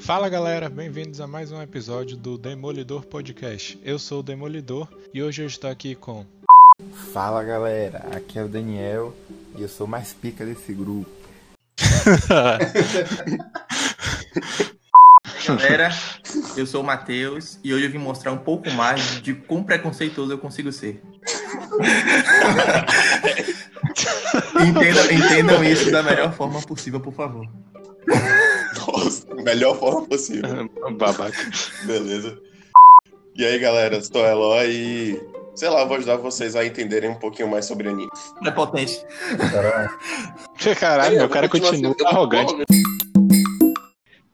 Fala galera, bem-vindos a mais um episódio do Demolidor Podcast. Eu sou o Demolidor e hoje eu estou aqui com. Fala galera, aqui é o Daniel e eu sou mais pica desse grupo. galera, eu sou o Matheus e hoje eu vim mostrar um pouco mais de quão preconceituoso eu consigo ser. entendam, entendam isso da melhor forma possível, por favor. Nossa, melhor forma possível. Babaca. Beleza. E aí, galera, sou Eloy e. Sei lá, vou ajudar vocês a entenderem um pouquinho mais sobre anime. Prepotente. Caralho, É, meu cara continua arrogante.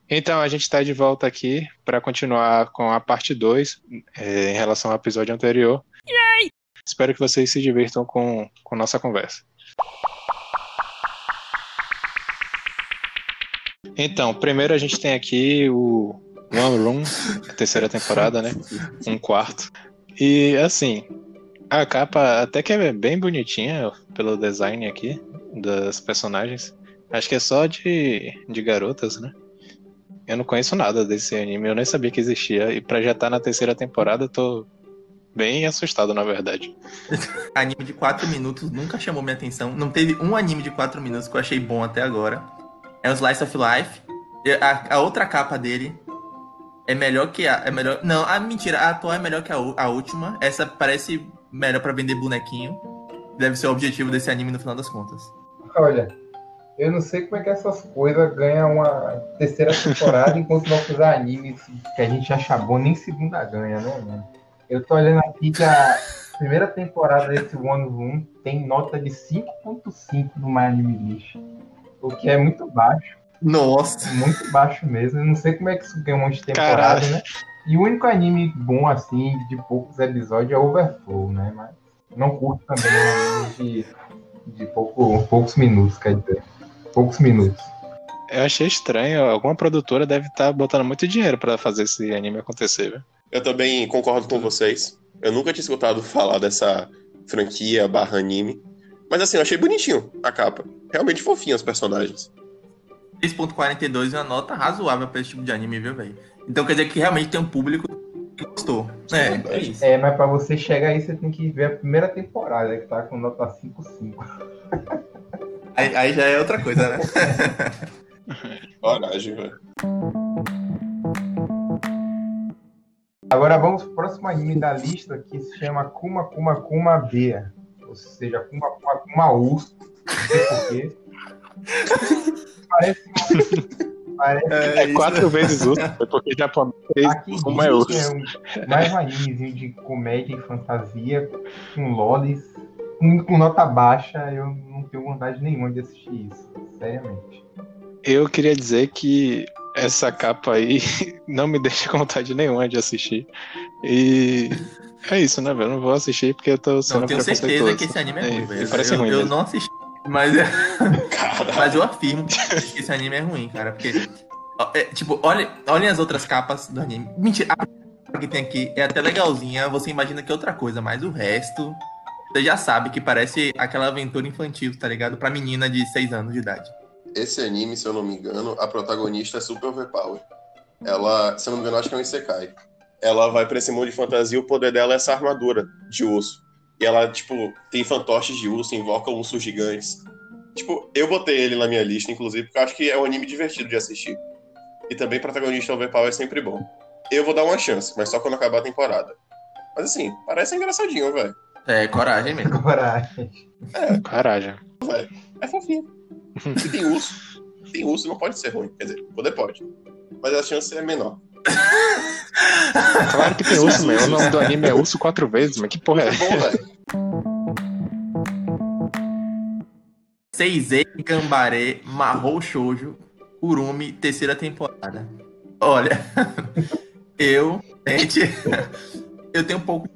Então, a gente está de volta aqui para continuar com a parte 2 em relação ao episódio anterior. Espero que vocês se divirtam com, com nossa conversa. Então, primeiro a gente tem aqui o One Room, a terceira temporada, né? Um quarto. E assim, a capa até que é bem bonitinha pelo design aqui das personagens. Acho que é só de, de garotas, né? Eu não conheço nada desse anime, eu nem sabia que existia. E pra já estar na terceira temporada, eu tô bem assustado, na verdade. Anime de 4 minutos nunca chamou minha atenção. Não teve um anime de 4 minutos que eu achei bom até agora. É o Slice of Life. A, a outra capa dele é melhor que a. É melhor, não, a mentira, a atual é melhor que a, a última. Essa parece melhor pra vender bonequinho. Deve ser o objetivo desse anime no final das contas. Olha, eu não sei como é que essas coisas ganham uma terceira temporada enquanto nossos animes que a gente acha bom nem segunda ganha, né, mano? Eu tô olhando aqui que a primeira temporada desse One Room tem nota de 5.5 no My Anime List. O que é muito baixo, Nossa! muito baixo mesmo. Eu não sei como é que isso ganha um monte de temporada, Caralho. né? E o único anime bom, assim, de poucos episódios é Overflow, né? Mas não curto também um anime de, de pouco, poucos minutos, quer dizer. Poucos minutos. Eu achei estranho, alguma produtora deve estar botando muito dinheiro pra fazer esse anime acontecer, viu? Eu também concordo com vocês. Eu nunca tinha escutado falar dessa franquia barra anime. Mas assim, eu achei bonitinho a capa. Realmente fofinho os personagens. 3.42 é uma nota razoável pra esse tipo de anime, viu, velho? Então quer dizer que realmente tem um público que gostou. É, é isso. É, mas pra você chegar aí, você tem que ver a primeira temporada, que tá com nota 5.5. Aí, aí já é outra coisa, né? Coragem, velho. Agora vamos pro próximo anime da lista, que se chama Kuma Kuma Kuma Bea. Ou seja, Kuma Kuma Kuma Urso. Não sei porquê. Parece uma... Parece É quatro vezes urso, foi porque japonês Aqui como é urso. é um- mais um animezinho de comédia e fantasia com lolis, com, com nota baixa. Eu não tenho vontade nenhuma de assistir isso, seriamente. Eu queria dizer que essa capa aí não me deixa com vontade nenhuma de assistir. E é isso, né, velho? Eu não vou assistir porque eu tô sendo Não, tenho certeza que esse anime é É, ruim, velho. parece eu, ruim eu mesmo. não assisti, mas, Caralho. mas eu afirmo que esse anime é ruim, cara. Porque, é, tipo, olhem, olhem as outras capas do anime. Mentira, a capa que tem aqui é até legalzinha. Você imagina que é outra coisa, mas o resto. Você já sabe que parece aquela aventura infantil, tá ligado? Pra menina de 6 anos de idade. Esse anime, se eu não me engano, a protagonista é super overpower. Ela, se eu não me engano, acho que é um Isekai. Ela vai pra esse mundo de fantasia e o poder dela é essa armadura de urso. E ela, tipo, tem fantoches de urso, invoca ursos gigantes. Tipo, eu botei ele na minha lista, inclusive, porque eu acho que é um anime divertido de assistir. E também protagonista overpower é sempre bom. Eu vou dar uma chance, mas só quando acabar a temporada. Mas assim, parece engraçadinho, velho. É, coragem mesmo. Coragem. Coragem. É fofinho. Se tem urso, tem urso, não pode ser ruim. Quer dizer, poder pode. Mas a chance é menor. Claro que tem urso, meu. O nome do anime é Urso Quatro Vezes, mas que porra é? Velho. Seizei, Gambaré, Mahou Shoujo, Kurumi, terceira temporada. Olha, eu, gente, eu tenho um pouco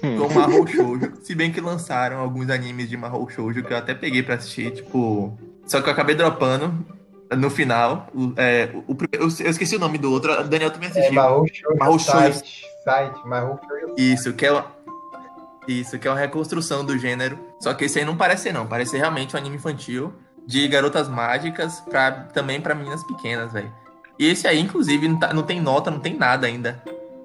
com Mahou Shoujo, se bem que lançaram alguns animes de Mahou Shoujo que eu até peguei pra assistir, tipo, só que eu acabei dropando no final, é, o, o- eu, esqueci o nome do outro, o Daniel também É assistiu. Shoujo Mahou site, site, Mahou Isso, que é uma... Isso, que é uma reconstrução do gênero. Só que esse aí não parece não. Parece realmente um anime infantil de garotas mágicas pra, também pra meninas pequenas, velho. E esse aí, inclusive, não, tá- não tem nota, não tem nada ainda.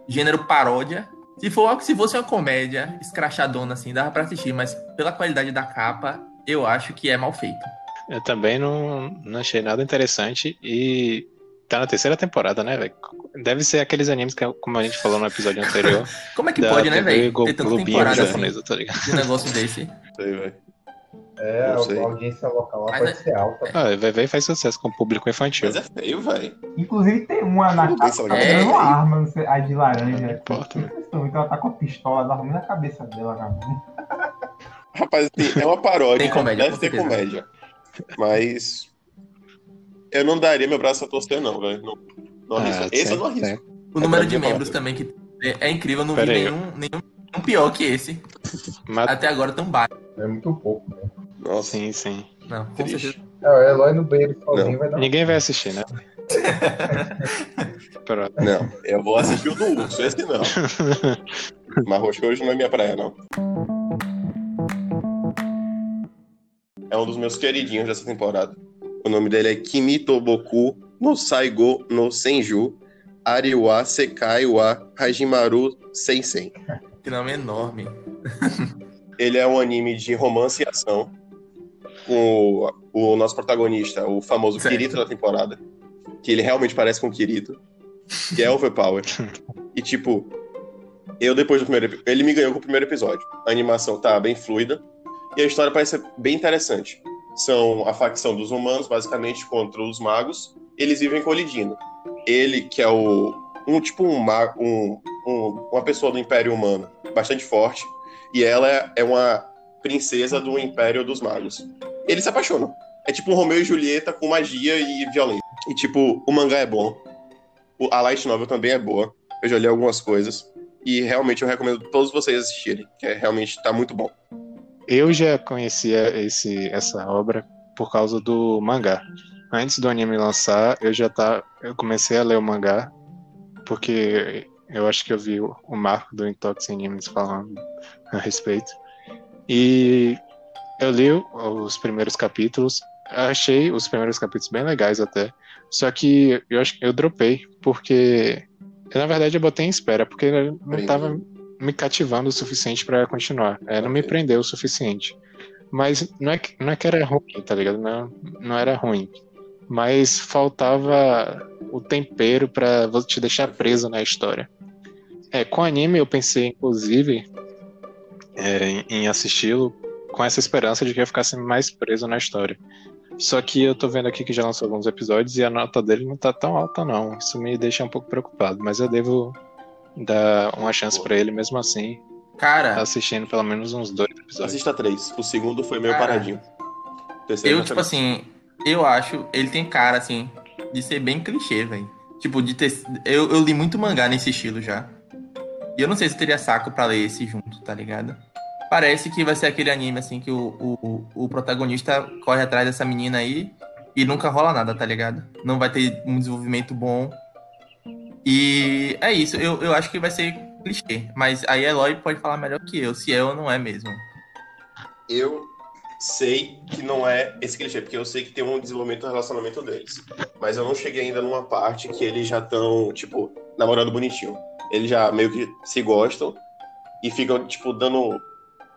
Gênero paródia. Se, for, se fosse uma comédia escrachadona, assim, dava pra assistir, mas pela qualidade da capa, eu acho que é mal feito. Eu também não, não achei nada interessante e tá na terceira temporada, né, velho? Deve ser aqueles animes que, como a gente falou no episódio anterior, Como é que pode, né, velho? Go- Ter tanta temporada assim, japonesa, tá ligado? de um negócio desse. Sei, velho. É, a audiência local lá Mas pode é- ser alta. Ah, vai ver faz sucesso com o público infantil. Mas é feio, velho. Inclusive tem uma na Salgado. tá É. dando uma arma, não sei, a de laranja. Não importa, né? Então ela tá com a pistola da arma na cabeça dela, cara. Rapaz, assim, é uma paródia. Tem comédia, Deve ter certeza. comédia. Mas. Eu não daria meu braço a torcer, não, velho. Não, não arrisco. Ah, Esse eu não arrisco. O número É de membros falar. também, que é, é incrível, eu não vi aí. nenhum, nenhum, nenhum pior que esse. Mas, Até agora tão baixo. É muito pouco, né? Nossa, sim, sim. Não, com triste. certeza. É, o Eloy no banheiro sozinho Não. vai dar. Ninguém vai assistir, né? Pronto. Não, eu vou assistir o do urso, esse não. Mas hoje não é minha praia, não. É um dos meus queridinhos dessa temporada. O nome dele é Kimi Toboku no Saigo no Senju Ariwa Sekai wa Hajimaru Sensen. Que nome enorme. Ele é um anime de romance e ação. Com o, o nosso protagonista, o famoso Certo. Kirito da temporada. Que ele realmente parece com o Kirito. Que é overpower. e tipo, eu depois do primeiro Ele me ganhou com o primeiro episódio. A animação tá bem fluida. E a história parece bem interessante. São a facção dos humanos, basicamente, contra os magos. Eles vivem colidindo. Ele, que é o. Um tipo um, ma- um, um uma pessoa do Império Humano bastante forte. E ela é- uma princesa do Império dos Magos. Eles se apaixonam. É tipo um Romeu e Julieta com magia e violência. E tipo, o mangá é bom. A light novel também é boa. Eu já li algumas coisas. E realmente eu recomendo todos vocês assistirem. Que é, realmente tá muito bom. Eu já conhecia esse, essa obra por causa do mangá. Antes do anime lançar, eu já tá, eu comecei a ler o mangá porque eu acho que eu vi o, Marco do Intox Animes falando a respeito. E eu li os primeiros capítulos, achei os primeiros capítulos bem legais até. Só que eu acho que eu dropei porque na verdade eu botei em espera porque não Prendeu. tava me cativando o suficiente pra continuar. É, não me prendeu o suficiente. Mas não é, que- não é que era ruim, tá ligado? Não, não era ruim. Mas faltava o tempero vo- te deixar preso na história. É, com anime eu pensei, inclusive, é, em- em assisti-lo com essa esperança de que eu ficasse mais preso na história. Só que eu tô vendo aqui que já lançou alguns episódios e a nota dele não tá tão alta, não. Isso me deixa um pouco preocupado, mas eu devo dar uma chance pra ele mesmo assim, Cara, assistindo pelo menos uns dois episódios. Assista três. O segundo foi meio Cara, paradinho. O terceiro eu, tipo assim, eu acho, ele tem cara, assim, de ser bem clichê, velho. Tipo, de ter. Eu, eu li muito mangá nesse estilo já. E eu não sei se eu teria saco pra ler esse junto, tá ligado? Parece que vai ser aquele anime, assim, que o, o, o protagonista corre atrás dessa menina aí e nunca rola nada, tá ligado? Não vai ter um desenvolvimento bom. E é isso, eu, eu acho que vai ser clichê. Mas aí a Eloy pode falar melhor que eu, se é ou não é mesmo. Eu sei que não é esse clichê, porque eu sei que tem um desenvolvimento do relacionamento deles. Mas eu não cheguei ainda numa parte que eles já estão, tipo, namorando bonitinho. Eles já meio que se gostam e ficam, tipo, dando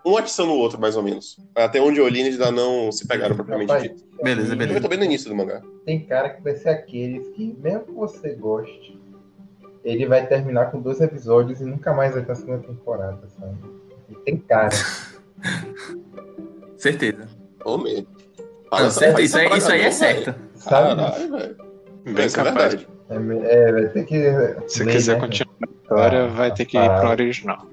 um atiçando o outro, mais ou menos. Até onde eu li, eles ainda não se pegaram propriamente Rapaz, dito. Beleza, Sim. Eu beleza. tô bem no início do mangá. Tem cara que vai ser aqueles que, mesmo que você goste, ele vai terminar com dois episódios e nunca mais vai ter a segunda temporada, sabe? E tem cara. Certeza. Medo. Não, certo, isso, aí, isso aí é certo. Sabe? Caralho, velho. Bem é capaz. verdade. É, é, vai ter que. Se ler, quiser né? continuar a história, Ah, vai ter que ir pro original.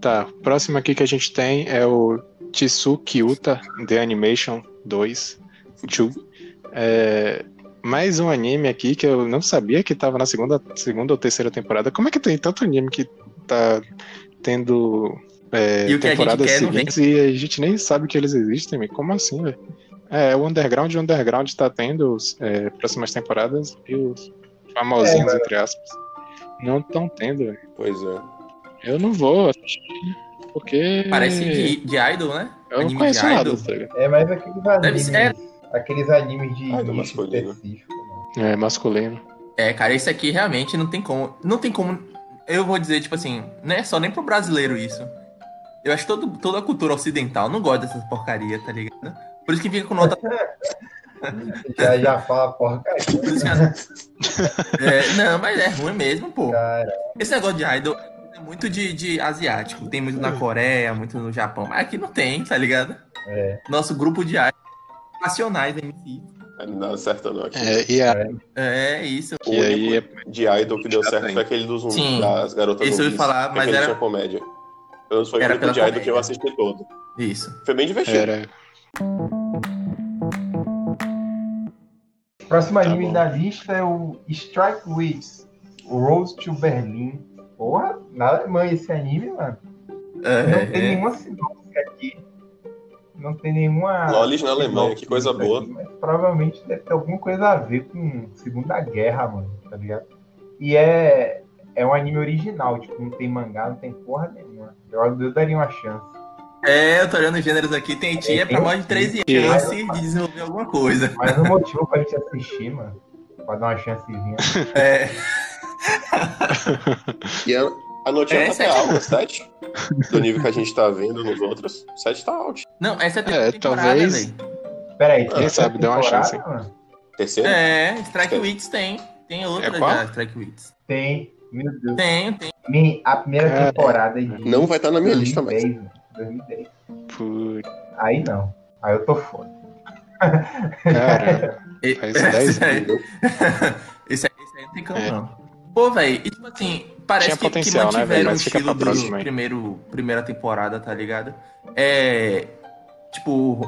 Tá, próximo aqui que a gente tem é o Tsuki Uta The Animation 2. Chu. É, mais um anime aqui que eu não sabia que tava na segunda, segunda ou terceira temporada. Como é que tem tanto anime que tá tendo é, E que temporadas não seguintes e a gente nem sabe que eles existem? Como assim, velho? É, o Underground, o Underground tá tendo é, próximas temporadas e os famosinhos, É, mas- entre aspas, não estão tendo, velho. Pois é. Eu não vou assistir, porque Parece de, de idol, né? eu não anime conheço de nada, tá? É mais aqueles Deve animes ser- aqueles animes de Ah, específico. né? É masculino. É, cara, esse aqui realmente não tem como. Não tem como. Eu vou dizer, tipo assim, não é só nem pro brasileiro isso. Eu acho que todo, toda a cultura ocidental não gosta dessas porcaria, tá ligado? Por isso que fica com nota. Já, já fala porcaria. Por isso que é, não, mas é ruim mesmo, pô. Cara, Esse negócio de idol é muito de, de asiático. Tem muito na Coreia, muito no Japão. Mas aqui não tem, tá ligado? é. Nosso grupo de idols nacionais da MC. Não dá certo não aqui. É, e a, É isso. O e aí único de idol que deu certo foi aquele dos Sim. das garotas Isso eu ia falar, mas era- comédia. Eu- Foi o Era único pela de idol que eu assisti todo. Isso. Foi bem divertido. era. Próximo Tá anime bom. da lista é o Strike Wits, o Rose to Berlin. Porra, na Alemanha esse anime, mano. Não tem É, é. nenhuma sinopse aqui. Não tem nenhuma. Lolis na Alemanha, que coisa sinopse boa. aqui, mas provavelmente deve ter alguma coisa a ver com Segunda Guerra, mano, tá ligado? E é, é um anime original, tipo, não tem mangá, não tem porra nenhuma. Eu, eu daria uma chance. É, eu tô olhando os gêneros aqui. Tem tia pra mais de 13 Sim. chances de desenvolver alguma coisa. Mas um motivo pra gente assistir, mano. Pra dar uma chancezinha. É. E a, a notinha É, tá até alta, 7. Do nível que a gente tá vendo nos outros, 7 tá alto. Não, essa é a É, terceira temporada, talvez- velho. Pera aí, Quem sabe, dê uma chance. mano? Terceiro? É, Strike Tem. Wits tem. Tem outra É já, Strike Wits. Tem. Meu Deus. Tem, tem. A primeira Cara, temporada de Não vai estar na minha lista mais. 2010, mano, 2010. Putz, Aí não. Aí eu tô fora. cara, E- faz 10 esse, aí, anos. esse aí esse aí não tem como, É. não. Pô, velho, e tipo assim, parece Tinha que, que potencial, né, mantiveram velho? o estilo do próxima primeiro, primeira temporada, tá ligado? É. Tipo,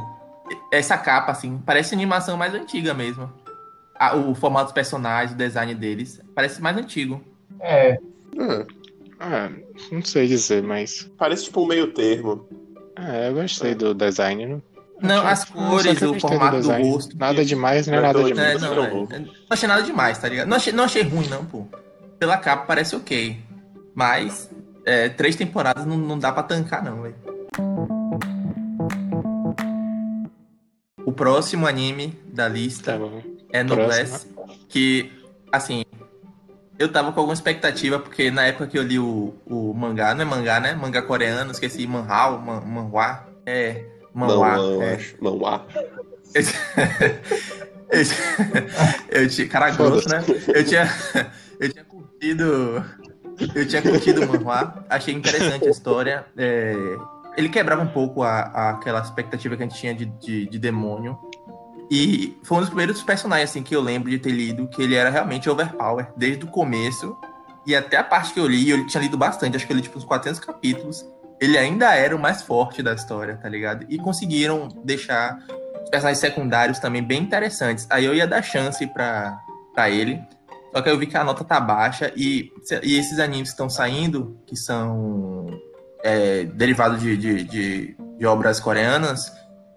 essa capa, assim, parece animação mais antiga mesmo. Ah, o formato dos personagens, o design deles, parece mais antigo. É, Ah, Ah, não sei dizer, mas. parece tipo um meio termo. É, eu gostei do design. Não, Não, as cores, o formato do design. rosto. Nada demais, nem Não, nada É, não, Não, é, não. é, não achei nada demais, tá ligado? Não achei, não achei ruim, não, pô. Pela capa parece ok. Mas é, três temporadas não, não dá pra tancar, não, velho. O próximo anime da lista Tá é Noblesse, que, assim, eu tava com alguma expectativa, porque na época que eu li o, o mangá, não é mangá, né? Mangá coreano, esqueci, manhwa, man, manhwa, é, manhwa, Mão, é. acho. Eu, eu, eu tinha. Cara grosso, né? Eu tinha, eu tinha curtido. Eu tinha curtido o manhwa. Achei interessante a história. é, ele quebrava um pouco a, a- aquela expectativa que a gente tinha de, de, de demônio. E foi um dos primeiros personagens assim, que eu lembro de ter lido que ele era realmente overpower desde o começo. E até a parte que eu li, eu tinha lido bastante, acho que eu li tipo uns 400 capítulos. Ele ainda era o mais forte da história, tá ligado? E conseguiram deixar personagens secundários também bem interessantes. Aí eu ia dar chance pra, ele. Só que eu vi que a nota tá baixa. E, e esses animes que estão saindo, que são é, derivados de, de, de, de obras coreanas,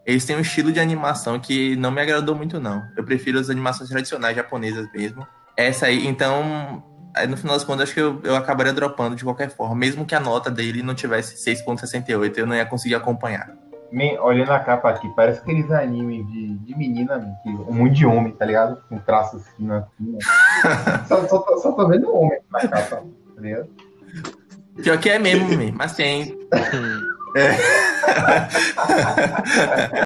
eles têm um estilo de animação que não me agradou muito, não. Eu prefiro as animações tradicionais japonesas mesmo. Essa aí, então, no final das contas, acho que eu, eu acabaria dropando de qualquer forma. Mesmo que a nota dele não tivesse 6.68, eu não ia conseguir acompanhar. Me- olhando a capa aqui, parece aqueles animes de, de menina, que, um mundo de homem, tá ligado? Com traços assim. né? só, só, tô- só tô vendo homem na capa, tá ligado? Pior que é mesmo, mesmo. Mas tem. É.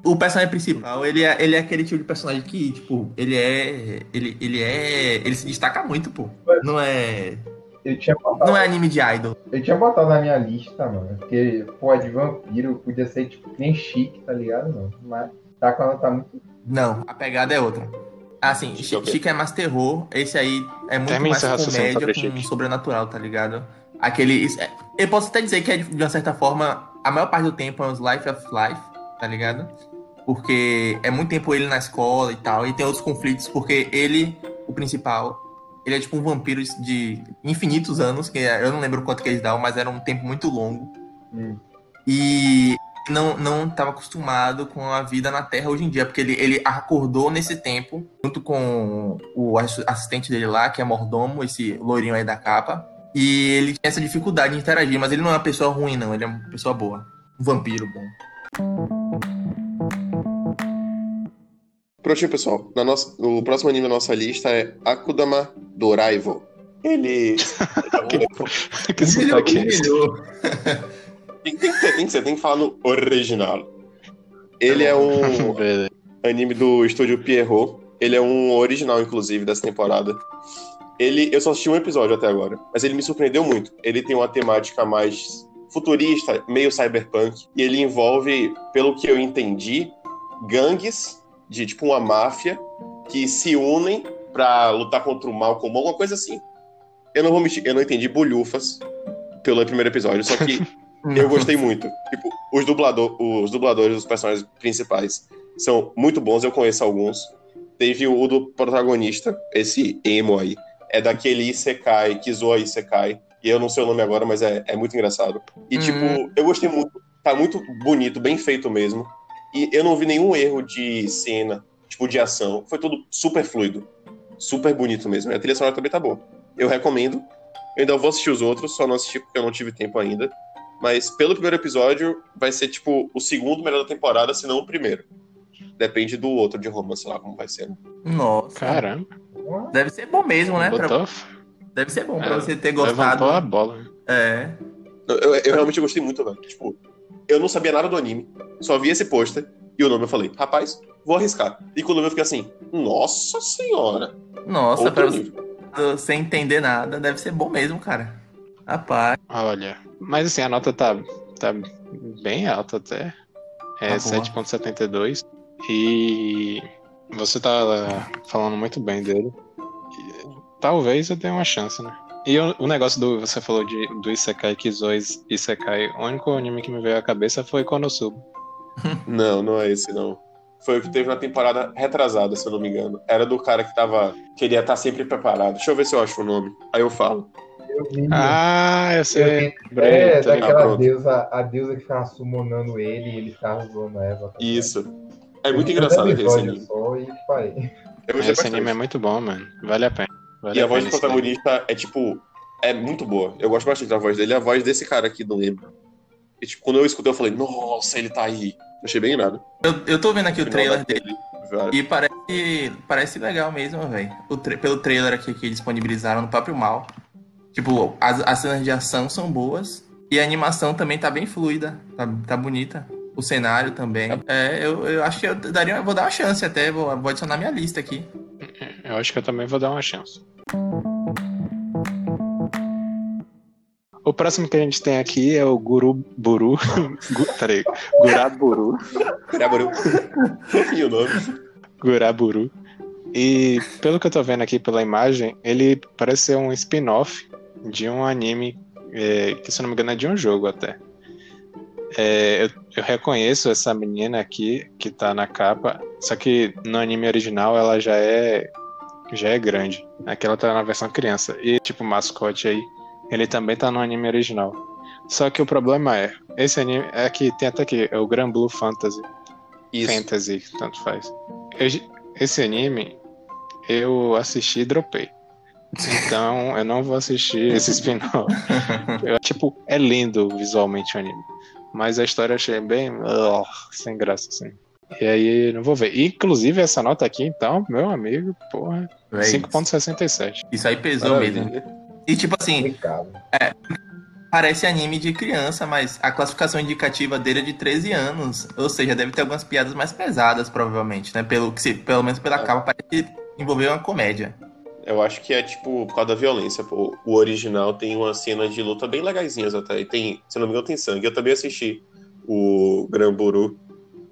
o personagem principal, ele é, ele é aquele tipo de personagem que, tipo, ele é. Ele, ele é. Ele se destaca muito, pô. Não é. Eu tinha botado, Não é anime de idol. eu tinha botado na minha lista, mano. Porque, pô, de vampiro podia ser, tipo, nem chique, tá ligado? Não. Mas tá com a nota muito. Não, a pegada é outra. Assim, é quê? Chique é mais terror, esse aí é muito Termina mais comédia com Chique. sobrenatural, tá ligado? Aquele. é- Eu posso até dizer que é de de uma certa forma, a maior parte do tempo é uns Life of Life, tá ligado? Porque é muito tempo ele na escola e tal, e tem outros conflitos, porque ele, o principal, ele é tipo um vampiro de infinitos anos, que é- eu não lembro quanto que eles dão, mas era um tempo muito longo. Hum. E não não estava acostumado com a vida na Terra hoje em dia, porque ele, ele acordou nesse tempo, junto com o ass- assistente dele lá, que é mordomo, esse loirinho aí da capa. E ele tinha essa dificuldade de interagir, mas ele não é uma pessoa ruim, não, ele é uma pessoa boa. Um vampiro bom. Prontinho, pessoal. Na nossa, o próximo anime da nossa lista é Akudama Doraivo. Ele. que sotaque é esse? Tem, tem tem que ser, tem que falar no original. Ele é um anime do estúdio Pierrot. Ele é um original, inclusive, dessa temporada. Ele, eu só assisti um episódio até agora, mas ele me surpreendeu muito. Ele tem uma temática mais futurista, meio cyberpunk, e ele envolve, pelo que eu entendi, gangues de tipo uma máfia que se unem pra lutar contra o mal comum, alguma coisa assim. Eu não vou mentir, eu não entendi bolhufas pelo primeiro episódio, só que eu gostei muito. Tipo, os, dublador, os dubladores dos personagens principais são muito bons, eu conheço alguns. Teve o do protagonista, esse emo aí. É daquele Isekai, que zoa Isekai. E eu não sei o nome agora, mas é, é muito engraçado. E, Uhum. tipo, eu gostei muito. Tá muito bonito, bem feito mesmo. E eu não vi nenhum erro de cena, tipo, de ação. Foi tudo super fluido. Super bonito mesmo. E a trilha sonora também tá boa. Eu recomendo. Eu ainda vou assistir os outros, só não assisti porque eu não tive tempo ainda. Mas pelo primeiro episódio, vai ser, tipo, o segundo melhor da temporada, se não o primeiro. Depende do outro de romance lá, como vai ser. né? Nossa. Caramba. Deve ser bom mesmo, né? Pra- Deve ser bom pra É, você ter gostado. levantou a bola. É. Eu, eu- eu realmente gostei muito, velho. Tipo, eu não sabia nada do anime, só vi esse pôster e o nome eu falei, rapaz, vou arriscar. E quando eu fiquei assim, nossa senhora. Nossa, outro pra você sem entender nada, deve ser bom mesmo, cara. Rapaz. Olha. Mas assim, a nota tá, tá bem alta até. É Tá boa. 7.72. E você tá falando muito bem dele. Talvez eu dê uma chance, né? E o, o negócio do. Você falou de, do Isekai Kizois Isekai. O único anime que me veio à cabeça foi Konosuba. Não, não é esse, não. Foi o que teve na temporada retrasada, se eu não me engano. Era do cara que tava. Queria estar sempre preparado. Deixa eu ver se eu acho o nome. Aí eu falo. Eu vi. Ah, eu eu sei. vi é, ligado. daquela pronto. deusa, a deusa que ficava summonando ele e ele ficava zoando ela. tá Isso. É muito Eu engraçado esse anime. Só e parei. Eu Esse bastante. anime é muito bom, mano. Vale a pena. Vale E a voz do protagonista é tipo. É muito boa. Eu gosto bastante da voz dele. A voz desse cara aqui, não lembro. E tipo, quando eu escutei, eu falei, nossa, ele tá aí. Achei bem irado. Eu, eu tô vendo aqui o Final trailer daquele, dele. velho. E parece, parece legal mesmo, velho. O tra- Pelo trailer aqui que disponibilizaram no próprio mal. Tipo, as, as cenas de ação são boas. E a animação também tá bem fluida. Tá, tá bonita. O cenário também. É, eu, eu acho que eu daria, vou dar uma chance até. Vou, vou adicionar minha lista aqui. Eu acho que eu também vou dar uma chance. O próximo que a gente tem aqui é o Guru Buru. Gu, peraí. Guraburu. Guraburu. e o nome? Guraburu. E pelo que eu tô vendo aqui pela imagem, ele parece ser um spin-off de um anime é, que, se não me engano, é de um jogo até. É, eu, eu reconheço essa menina aqui que tá na capa, só que no anime original ela já é já é grande. Aqui ela tá na versão criança. E tipo, o mascote aí, ele também tá no anime original. Só que o problema é, esse anime é que tem até aqui, é o Grand Blue Fantasy. Isso. Fantasy, tanto faz. Esse anime eu assisti e dropei. Então eu não vou assistir esse spin-off. Eu, Tipo, é lindo visualmente o anime. Mas a história eu achei bem ugh, sem graça, assim. E aí não vou ver. Inclusive essa nota aqui, então, meu amigo, porra, Véi, 5.67. Isso aí pesou mesmo. Maravilha. E tipo assim, Complicado. Parece anime de criança, mas a classificação indicativa dele é de 13 anos. Ou seja, deve ter algumas piadas mais pesadas, provavelmente, né? Pelo, que se, pelo menos pela É. capa, parece envolver uma comédia. Eu acho que é tipo por causa da violência. pô. O original tem umas cenas de luta bem legaisinhas até. E tem, se eu não me engano, tem sangue. Eu também assisti o Gran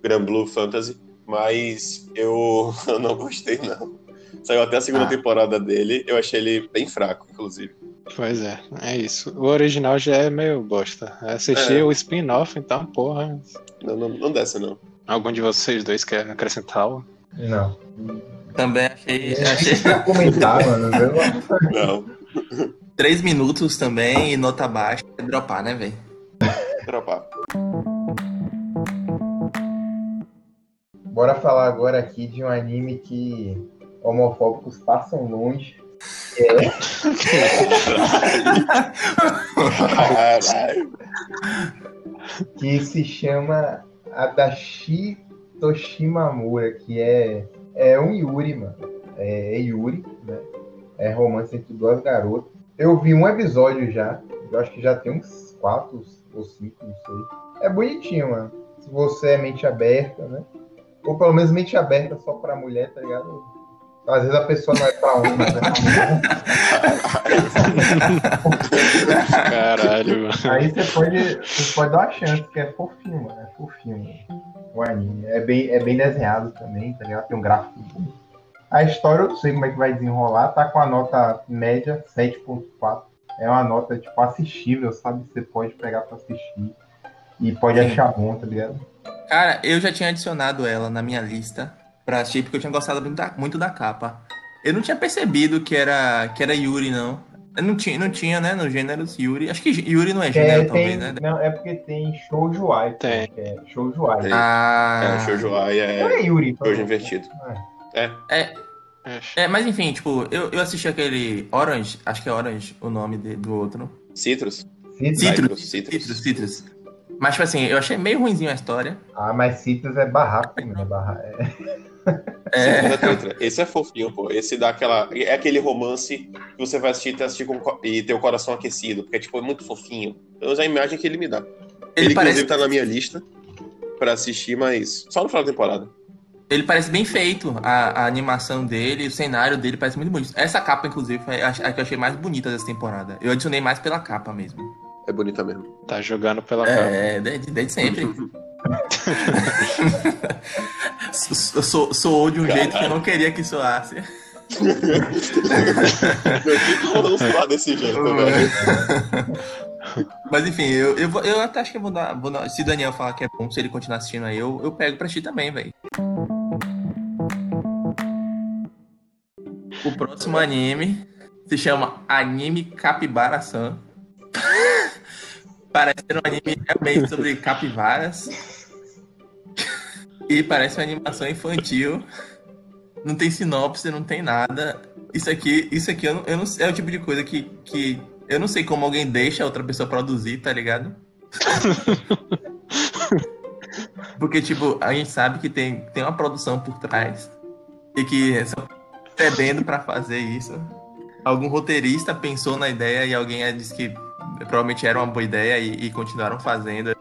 Buru, Gran Blue Fantasy, mas eu, eu não gostei, não. Saiu até a segunda Ah. temporada dele, eu achei ele bem fraco, inclusive. Pois é, é isso. O original já é meio bosta. Assistir É. o spin-off, então, porra. Não, não, não desce, não. Algum de vocês dois quer acrescentar algo? Não. Também achei, É achei comentar, mano. Não, 3 minutos também e nota baixa. É dropar, né, velho? dropar. Bora falar agora aqui de um anime que homofóbicos passam longe. Caralho. que se chama Adachi Toshimamura, que é É um Yuri, mano. É Yuri, né? É romance entre duas garotas. Eu vi um episódio já. Eu acho que já tem uns quatro ou cinco, não sei. É bonitinho, mano. Se você é mente aberta, né? Ou pelo menos mente aberta só pra mulher, tá ligado? Às vezes a pessoa não é pra homem, mas é pra mulher. Caralho, mano. Aí você pode, você pode dar uma chance, que é fofinho, mano. É fofinho o anime. É bem, é bem desenhado também, tá ligado? Tem um gráfico bom. A história eu não sei como é que vai desenrolar, tá com a nota média 7.4. É uma nota, tipo, assistível, sabe? Você pode pegar pra assistir. E pode Sim. achar bom, tá ligado? Cara, eu já tinha adicionado ela na minha lista pra assistir, porque eu tinha gostado muito da, muito da capa. Eu não tinha percebido que era, que era Yuri, não. Eu não tinha, não tinha, né, no gênero Yuri. Acho que Yuri não é gênero, É, talvez, tem, né? não, é porque tem Shoujo Ai. Tem. que É Shoujo Ai. Tem. Ah, É, Shoujo Ai Não é é Yuri. então. Shoujo invertido. É, é, mas enfim, tipo, eu, eu assisti aquele Orange, acho que é Orange o nome de- do outro. Citrus. Citrus. Citrus, Citrus. Citrus, Citrus. Mas, tipo assim, eu achei meio ruimzinho a história. Ah, mas Citrus é barraco, né? Barra... É. É, é tetra. Esse é fofinho, pô. Esse dá aquela. É aquele romance que você vai assistir e assistir com... co- e ter o coração aquecido, porque é tipo, é muito fofinho. Eu uso a imagem que ele me dá. Ele, ele, parece, inclusive, tá na minha lista pra assistir, mas só no final da temporada. ele parece bem feito. A, a animação dele, o cenário dele parece muito bonito. Essa capa, inclusive, foi a, a que eu achei mais bonita dessa temporada. Eu adicionei mais pela capa mesmo. É bonita mesmo. Tá jogando pela. É, desde, desde sempre. Eu sou, sou de um jeito que eu não queria que soasse. Meu, que rolou falar desse jeito, velho? Mas enfim, eu, eu, vou- eu até acho que eu vou dar, vou dar- Se o Daniel falar que é bom, se ele continuar assistindo aí, eu, eu pego pra assistir também, velho. O próximo anime se chama Anime Capibara-san. Parece ser um anime realmente sobre capivaras. E parece uma animação infantil. Não tem sinopse, não tem nada. Isso aqui, isso aqui eu não, eu não- é o tipo de coisa que, que eu não sei como alguém deixa outra pessoa produzir, tá ligado? Porque, tipo, a gente sabe que tem, tem uma produção por trás. E que estão cedendo pra fazer isso. Algum roteirista pensou na ideia e alguém disse que provavelmente era uma boa ideia e, e continuaram fazendo.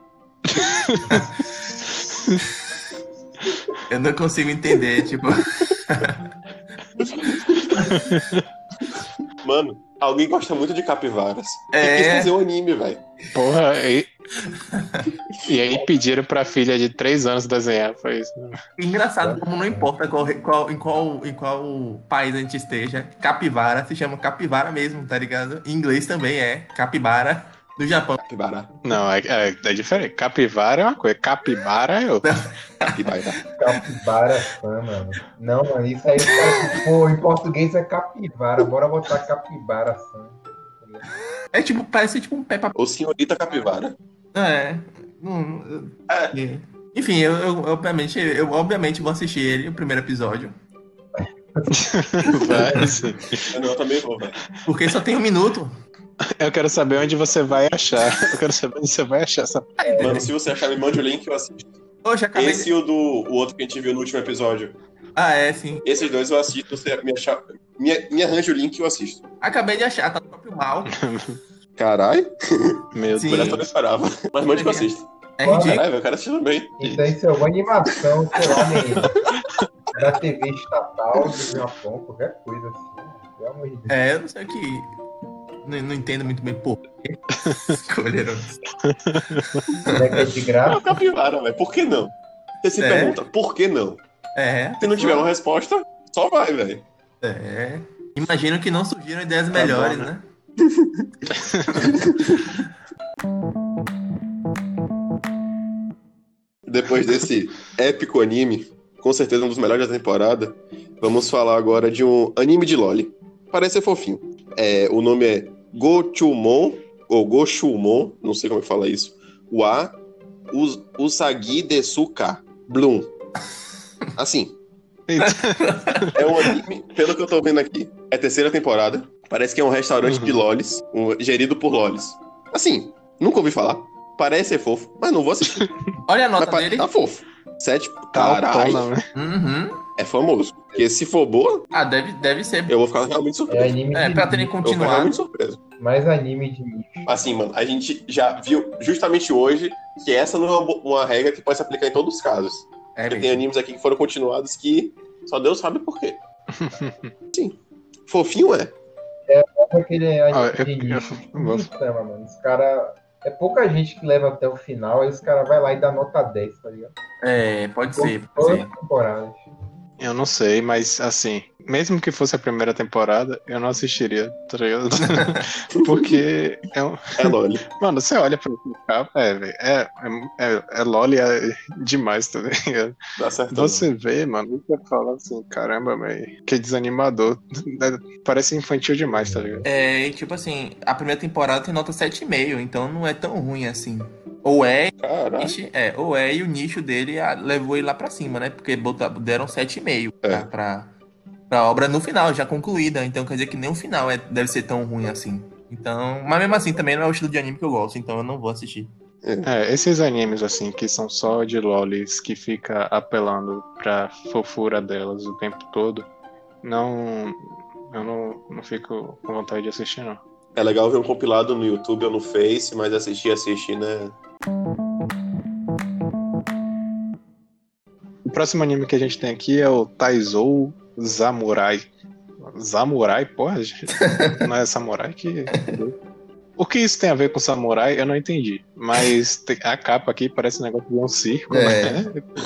Eu não consigo entender, tipo. Mano, alguém gosta muito de capivaras. É. E quis fazer um anime, velho. Porra, e... e aí pediram pra filha de 3 anos desenhar, foi isso. Engraçado como não importa qual, qual- em, qual, em qual país a gente esteja, capivara se chama capivara mesmo, tá ligado? Em inglês também é capibara. No Japão, Capibara. Não, é, é, é diferente. Capivara é uma coisa, capibara é outra. Capibara. Capibara fã, mano. Não, mano, isso aí, cara, pô, em português é capivara. Bora botar capibara fã. é tipo, parece tipo um Peppa Ou senhorita capivara. É. Hum, é. Enfim, eu, eu, obviamente, eu obviamente vou assistir ele, o primeiro episódio. Vai, sim. Eu não, eu também vou, velho. Porque só tem um minuto. Eu quero saber onde você vai achar. Eu quero saber onde você vai achar essa. Mano, se você achar, me mande o link que eu assisto. Hoje acabei. Esse e o do o outro que a gente viu no último episódio. Ah, é, sim. Esses dois eu assisto, você me, achar, me, me arranja o link que eu assisto. Acabei de achar, tá no próprio mal. Caralho, Meu Sim. essa eu Deus. não esperava. Mas mande que eu assisto. É ridículo. Caralho, eu quero assistir também. Isso aí é uma animação, sei lá, nem da TV estatal do Japão, qualquer coisa assim. Pelo amor de Deus. É, eu não sei o que. Não, não entendo muito bem por quê. Escolheram. Será que é de É graça? uma capivara, velho. Por que não? Você se É. pergunta, por que não? É. Se não tiver uma resposta, só vai, velho. É. Imagino que não surgiram ideias Tá melhores, bom, né? Depois desse épico anime, com certeza um dos melhores da temporada, vamos falar agora de um anime de Loli. Parece ser fofinho. É, o nome é Gochumon, ou Gochumon, não sei como é que fala isso. Wa Us- Usagi Desuka Bloom. Assim, é um anime, pelo que eu tô vendo aqui, é a terceira temporada. Parece que é um restaurante Uhum. de lolis, um- gerido por lolis. Assim, nunca ouvi falar. Parece ser fofo, mas não vou assistir. Olha a nota Mas dele. Tá fofo. Sete. Tá Caralho. né? Uhum. É famoso. Porque se for boa, Ah, deve, deve ser. eu vou ficar realmente É surpreso. anime É, pra terem nicho. Eu vou ficar continuado. realmente surpreso. Mais anime de nicho. Assim, mano, a gente já viu justamente hoje que essa não é uma, uma regra que pode se aplicar em todos os casos. É Porque mesmo. tem animes aqui que foram continuados que só Deus sabe por quê. Sim. Fofinho é. Sabe aquele anime Ah, eu- de nicho? chama, mano. Os caras. É pouca gente que leva até o final, aí os caras vão lá e dá nota 10, tá ligado? É, pode ser, pode ser. as temporadas. Eu não sei, mas assim, mesmo que fosse a primeira temporada, eu não assistiria, tá ligado? Porque é um. É Loli. Mano, você olha pra capa, é, velho, é, é, é, é loli é demais, tá ligado? Dá certo. Você vê, mano, você fala assim, caramba, velho, que desanimador. Parece infantil demais, tá ligado? É, e, tipo assim, a primeira temporada tem nota 7,5, então não é tão ruim assim. Ou é, nicho- é, ou é, e o nicho dele levou ele lá pra cima, né? Porque botar- deram 7,5 pra, É. pra, pra obra no final, já concluída. Então quer dizer que nem o final é, deve ser tão ruim assim. Então, mas mesmo assim também não é o estilo de anime que eu gosto, então eu não vou assistir. É, esses animes, assim, que são só de lolis, que fica apelando pra fofura delas o tempo todo, não. Eu não, não fico com vontade de assistir, não. É legal ver um compilado no YouTube ou no Face, mas assistir, assistir, né? O próximo anime que a gente tem aqui é o Taizou Samurai. Samurai? Porra, gente, não é samurai que. O que isso tem a ver com samurai, eu não entendi. Mas a capa aqui parece um negócio de um circo, É. né?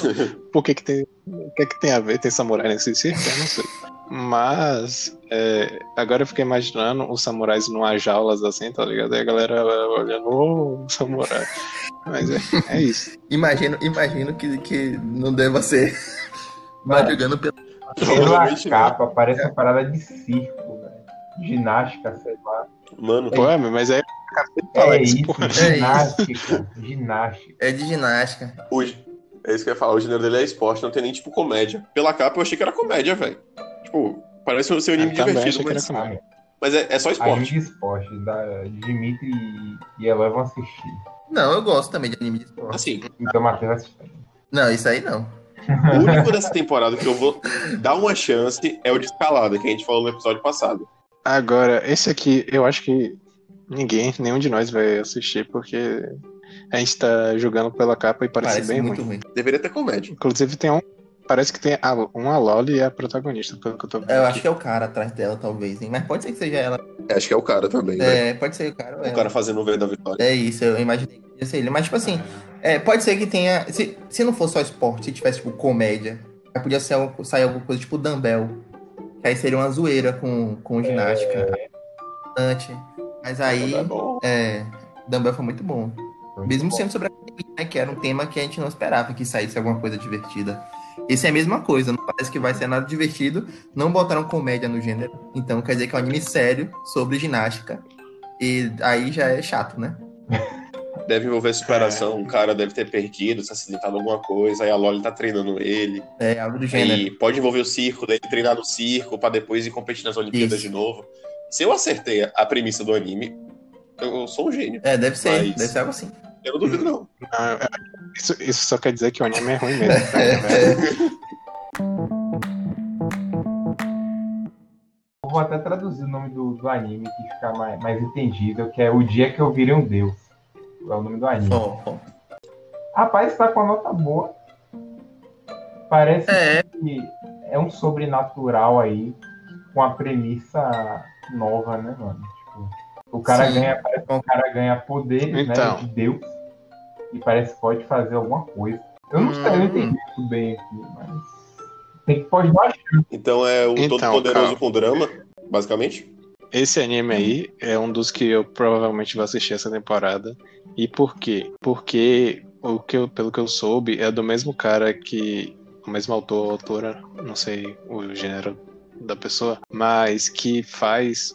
Por que que tem, o que que tem a ver? Tem samurai nesse circo? Eu não sei. Mas é, agora eu fiquei imaginando os samurais numa jaulas assim, tá ligado? Aí a galera olhando, ô, samurai. Mas é, é isso. Imagino, imagino que, que não deva ser. Mas Mano, jogando pelo. Pela não. capa, parece uma parada de circo, velho. Ginástica, sei lá. Mano, Pô, mas aí fala É isso, isso, porra. ginástica. ginástica. É de ginástica. o, é isso que eu ia falar. O gênero dele é esporte, não tem nem tipo comédia. Pela capa eu achei que era comédia, velho. Tipo, parece ser um anime divertido, mas, mas é, é só Anime esporte. de esporte, da Dimitri e- e Eloy vão assistir. Não, eu gosto também de anime de esporte. Assim, Então, Matheus assiste. Não, isso aí não. o único dessa temporada que eu vou dar uma chance é o de escalada, que a gente falou no episódio passado. Agora, esse aqui, eu acho que ninguém, nenhum de nós vai assistir, porque a gente tá jogando pela capa e parece, Parece bem muito ruim. ruim. Deveria ter comédia. Inclusive tem um. Parece que tem a, uma Loli e a protagonista, pelo que eu tô vendo. Eu aqui. acho que é o cara atrás dela, talvez, hein? Mas pode ser que seja ela. Acho que é o cara também, né? É, pode ser o cara O ela. cara fazendo o V da vitória. É isso, eu imaginei ele. Mas, tipo assim, é, pode ser que tenha. Se, se não fosse só esporte, se tivesse, tipo, comédia, aí podia ser, sair alguma coisa tipo Dumbbell. Que aí seria uma zoeira com, com ginástica. bastante. Mas aí, É bom. é. Dumbbell foi muito bom. Mesmo sendo sobre a academia, né, que era um tema que a gente não esperava que saísse alguma coisa divertida. Esse é a mesma coisa, não parece que vai ser nada divertido. Não botaram comédia no gênero. Então quer dizer que é um anime sério sobre ginástica. E aí já é chato, né? Deve envolver superação. Um cara deve ter perdido, se acidentado em alguma coisa, aí a Loli tá treinando ele. É algo do gênero. Aí pode envolver o circo, dele treinar no circo pra depois ir competir nas Olimpíadas Isso. de novo. Se eu acertei a premissa do anime, eu sou um gênio. É, deve ser, Mas- deve ser algo assim. Eu não duvido, não. Ah, é, isso, isso só quer dizer que o anime é ruim mesmo. tá? É, Eu vou até traduzir o nome do, do anime que fica mais, mais entendível, que é O Dia Que Eu Virei um Deus. É o nome do anime. Rapaz, tá com a nota boa. Parece É. que é um sobrenatural aí, com a premissa nova, né, mano? Tipo, o cara Sim. ganha, parece que o cara ganha poderes, Então. né, de Deus, e parece que pode fazer alguma coisa. Eu não sei, eu não Hum. entendi muito bem aqui, mas tem que pode dar Então é o Então, Todo-Poderoso calma. com drama, basicamente. Esse anime aí é um dos que eu provavelmente vou assistir essa temporada. E por quê? Porque o que eu, pelo que eu soube é do mesmo cara que. O mesmo autor ou autora, não sei o gênero da pessoa, mas que faz.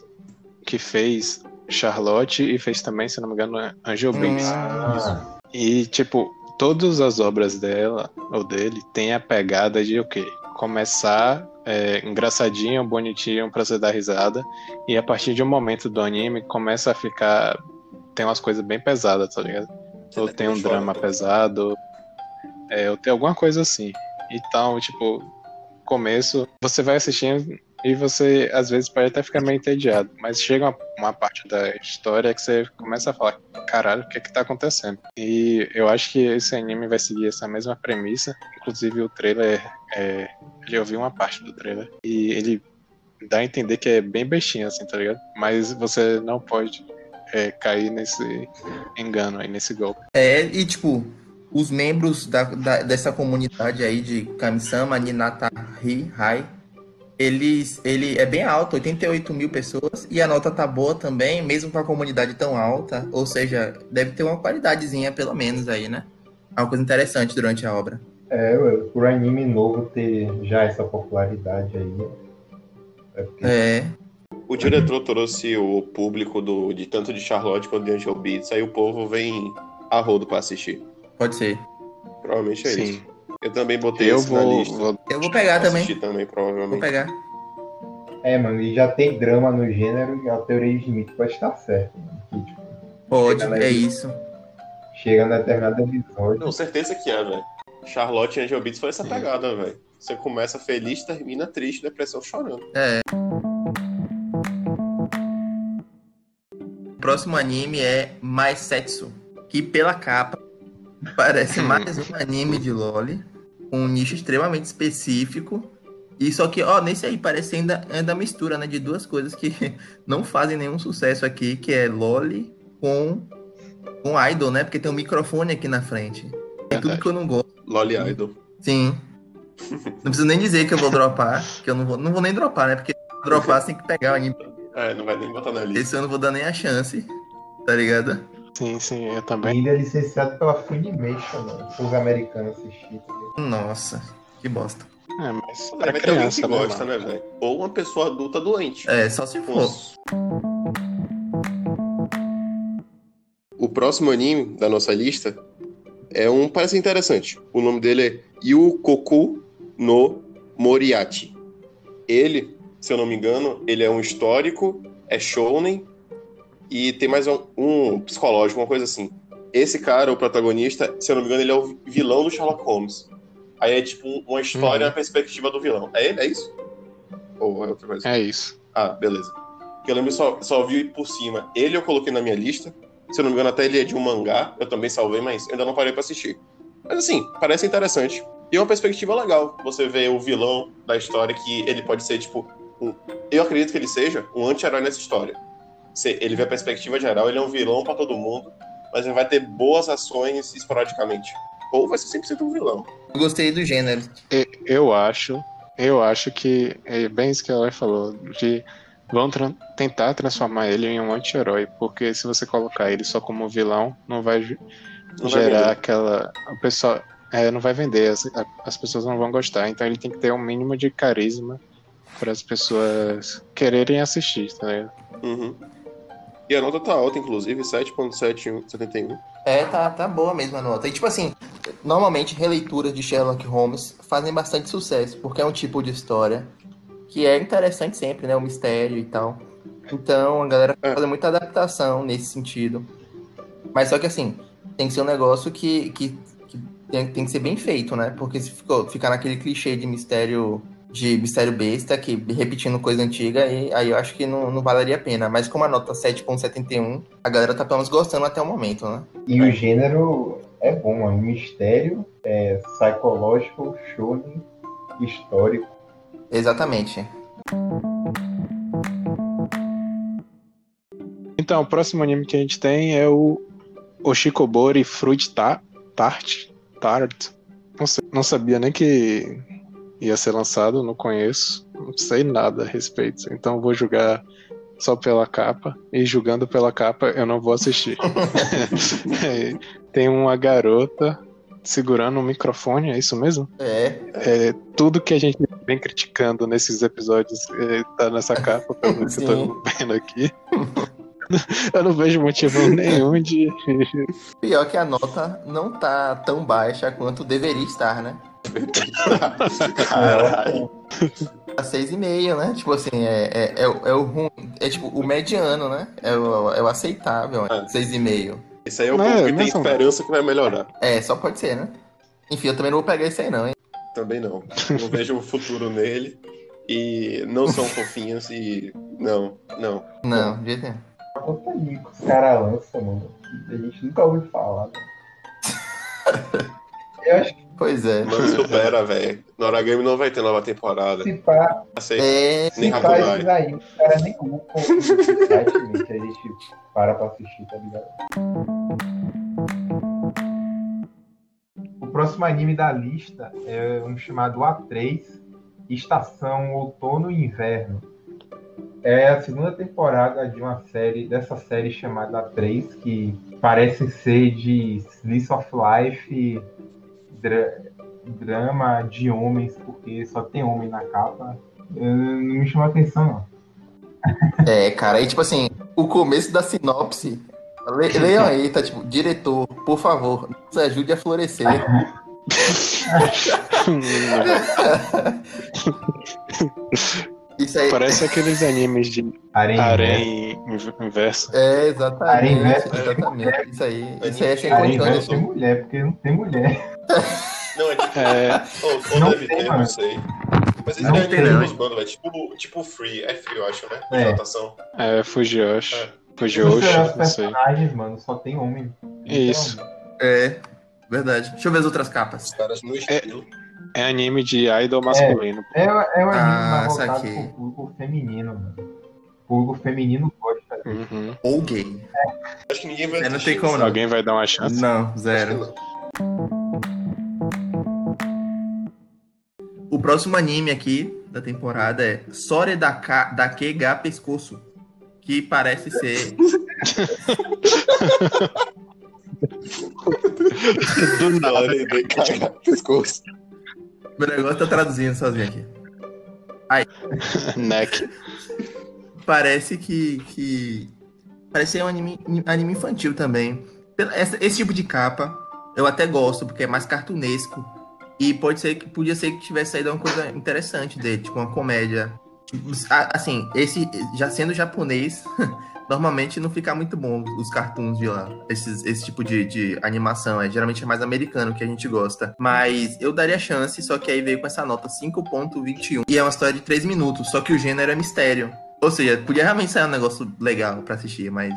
que fez Charlotte e fez também, se não me engano, Angel Beats. Ah, E, tipo, todas as obras dela, ou dele, tem a pegada de o quê? Começar é, engraçadinho, bonitinho pra você dar risada, e a partir de um momento do anime começa a ficar. Tem umas coisas bem pesadas, tá ligado? Ou tem um drama pesado, é, ou tem alguma coisa assim. Então, tipo, começo, você vai assistindo e você, às vezes, pode até ficar meio entediado. Mas chega uma, uma parte da história que você começa a falar: caralho, o que é que tá acontecendo? E eu acho que esse anime vai seguir essa mesma premissa. Inclusive, o trailer, é, eu vi uma parte do trailer e ele dá a entender que é bem bestinho, assim, tá ligado? Mas você não pode é, cair nesse engano aí, nesse golpe. É, e tipo, os membros da, da- dessa comunidade aí de Kamisama, Ninata Hi, Hai, eles, ele é bem alto, 88 mil pessoas, e a nota tá boa também, mesmo com a comunidade tão alta, ou seja, deve ter uma qualidadezinha pelo menos aí, né? Uma coisa interessante durante a obra. É, por anime novo ter já essa popularidade aí. É porque É, O diretor trouxe o público do, de tanto de Charlotte quanto de Angel Beats, aí o povo vem a rodo pra assistir. pode ser. Provavelmente é isso. Eu também botei Eu esse na vou, lista. vou- Eu vou pegar Vou também, também, vou provavelmente. pegar. É, mano, e já tem drama no gênero e a teoria de Smith pode estar certa, tipo, Pode, é aí. isso. chega num determinado episódio. Não, certeza que é, velho. Charlotte e Angel Beats foi essa pegada, velho. Você começa feliz, termina triste, depressão, chorando. O próximo anime é Mais Setsu, que pela capa parece mais um anime de LoL, com um nicho extremamente específico. E só que, ó, nesse aí parece ainda, ainda mistura, né, de duas coisas que não fazem nenhum sucesso aqui, que é LoL com, com Idol, né? Porque tem um microfone aqui na frente. É tudo que eu não gosto. Lolly Idol. Sim. Não preciso nem dizer que eu vou dropar, que eu não vou, não vou nem dropar, né? Porque dropar você tem que pegar anime. É, não vai nem botar na lista. Esse eu não vou dar nem a chance, tá ligado? Sim, sim, eu E também. ele é licenciado pela Funimation, mano. Os americanos assistirem. Nossa, que bosta. É, mas pra Deve ter alguém criança, que gosta, né, velho? Ou uma pessoa adulta doente. É, só se for. O próximo anime da nossa lista é um parece interessante. O nome dele é Yukoku no Moriarty. Ele, se eu não me engano, ele é um histórico, é shounen e tem mais um, um psicológico, uma coisa assim. Esse cara, o protagonista, se eu não me engano, ele é o vilão do Sherlock Holmes. Aí é tipo um- uma história Uhum. na perspectiva do vilão. É ele? É isso? Ou é outra coisa? É isso. Ah, beleza. Porque eu lembro só, só vi por cima. Ele eu coloquei na minha lista. Se eu não me engano, até ele é de um mangá. Eu também salvei, mas ainda não parei pra assistir. Mas assim, parece interessante. E é uma perspectiva legal. Você vê o vilão da história que ele pode ser, tipo. um- eu acredito que ele seja um anti-herói nessa história. Se ele vê a perspectiva geral, ele é um vilão pra todo mundo. Mas ele vai ter boas ações esporadicamente. Ou vai ser 100% um vilão. Eu gostei do gênero. E- Eu acho, eu acho que é bem isso que ela falou, de vão tra- tentar transformar ele em um anti-herói, porque se você colocar ele só como vilão, não vai Não vai gerar vender. aquela. O pessoal é, não vai vender, as, as pessoas não vão gostar. Então ele tem que ter um mínimo de carisma para as pessoas quererem assistir, tá ligado? Uhum. E a nota tá alta, inclusive, 7.71. É, tá, tá boa mesmo a nota. E tipo assim, normalmente releituras de Sherlock Holmes fazem bastante sucesso, porque é um tipo de história que é interessante sempre, né? O mistério e tal. Então a galera É. faz muita adaptação nesse sentido. Mas só que assim, tem que ser um negócio que, que, que tem, tem que ser bem feito, né? Porque se ficou, ficar naquele clichê de mistério de mistério besta, que repetindo coisa antiga, aí, aí eu acho que não, não valeria a pena. Mas como a nota 7.71, a galera tá pelo menos gostando até o momento, né? E o gênero é bom, mano. Mistério, é, psicológico, shonen, histórico. Exatamente. Então, o próximo anime que a gente tem é o Oshikobori Fruit Ta- Tart. Tart. Não, sei- não sabia nem que ia ser lançado, não conheço, não sei nada a respeito. Então vou julgar só pela capa. E julgando pela capa, eu não vou assistir. Tem uma garota segurando um microfone, é isso mesmo? É, É, tudo que a gente vem criticando nesses episódios é, tá nessa capa, pelo que eu tô vendo aqui. Eu não vejo motivo nenhum de. pior que a nota não tá tão baixa quanto deveria estar, né? Caralho. Tá 6,5, né? Tipo assim, é, é, é, o- é o ruim. É tipo o mediano, né? É o, é o aceitável, né? 6,5. Esse aí é o Não, povo que tem esperança que vai melhorar. É, só pode ser, né? Enfim, eu também não vou pegar esse aí, não, hein? Também não. Não vejo futuro nele. E não são fofinhos e. Não, não. Não, de jeito nenhum. Quanto ali que os caras lançam, mano. A gente nunca ouviu falar. né? Eu acho que Pois é. Não supera, velho. Noragami não vai ter nova temporada. se pá. É, se Nem pá Hakudai. esses aí, os caras nem upam o site né, que a gente para pra assistir, tá ligado? O próximo anime da lista é um chamado A3, Estação Outono e Inverno. É a segunda temporada de uma série, dessa série chamada A3, que parece ser de Slice of Life, dra- drama de homens, porque só tem homem na capa. Não me chamou atenção, não. É, cara, e tipo assim, o começo da sinopse. Le, leiam aí, tá tipo, diretor, por favor, nos ajude a florescer. Isso aí. Parece aqueles animes de Harém Inverno. harém inv- inverso. É, exatamente. Exatamente. Isso aí. Isso aí é sem condições. Tem mulher, porque não tem mulher. Não, é tipo. É, Ou, ou Não deve tem, ter, mano. não sei. Mas esse Não é tem, não. velho. Tipo, tipo Free. É Free, eu acho, né? É. Exaltação. é Fujiyoshi. É. Fujiyoshi, não sei. personagens, mano, só tem homem. Isso. É, verdade. Deixa eu ver as outras capas. Os caras no estilo. É anime de idol masculino. É, é um anime Ah, voltado pro público feminino, mano. O público feminino gosta. Uhum. Ou gay. Acho que ninguém vai É, não tem como não. Alguém vai dar uma chance? Não, Acho que zero. Próximo anime aqui da temporada é Sore Daka, Dake ga Pescoço. Que parece ser. Do nada. Aí, vem cagar pescoço. Meu negócio tá traduzindo sozinho aqui. Neck. Parece que. que... Parece ser um anime, anime infantil também. Esse tipo de capa eu até gosto, porque é mais cartunesco. E pode ser que podia ser que tivesse saído uma coisa interessante dele, tipo uma comédia. Tipo, Assim, esse já sendo japonês, normalmente não fica muito bom os cartoons de lá. Esses, esse tipo de, de animação. É geralmente é mais americano que a gente gosta. Mas eu daria chance, só que aí veio com essa nota 5.21. E é uma história de 3 minutos, só que o gênero é mistério. Ou seja, podia realmente sair um negócio legal pra assistir, mas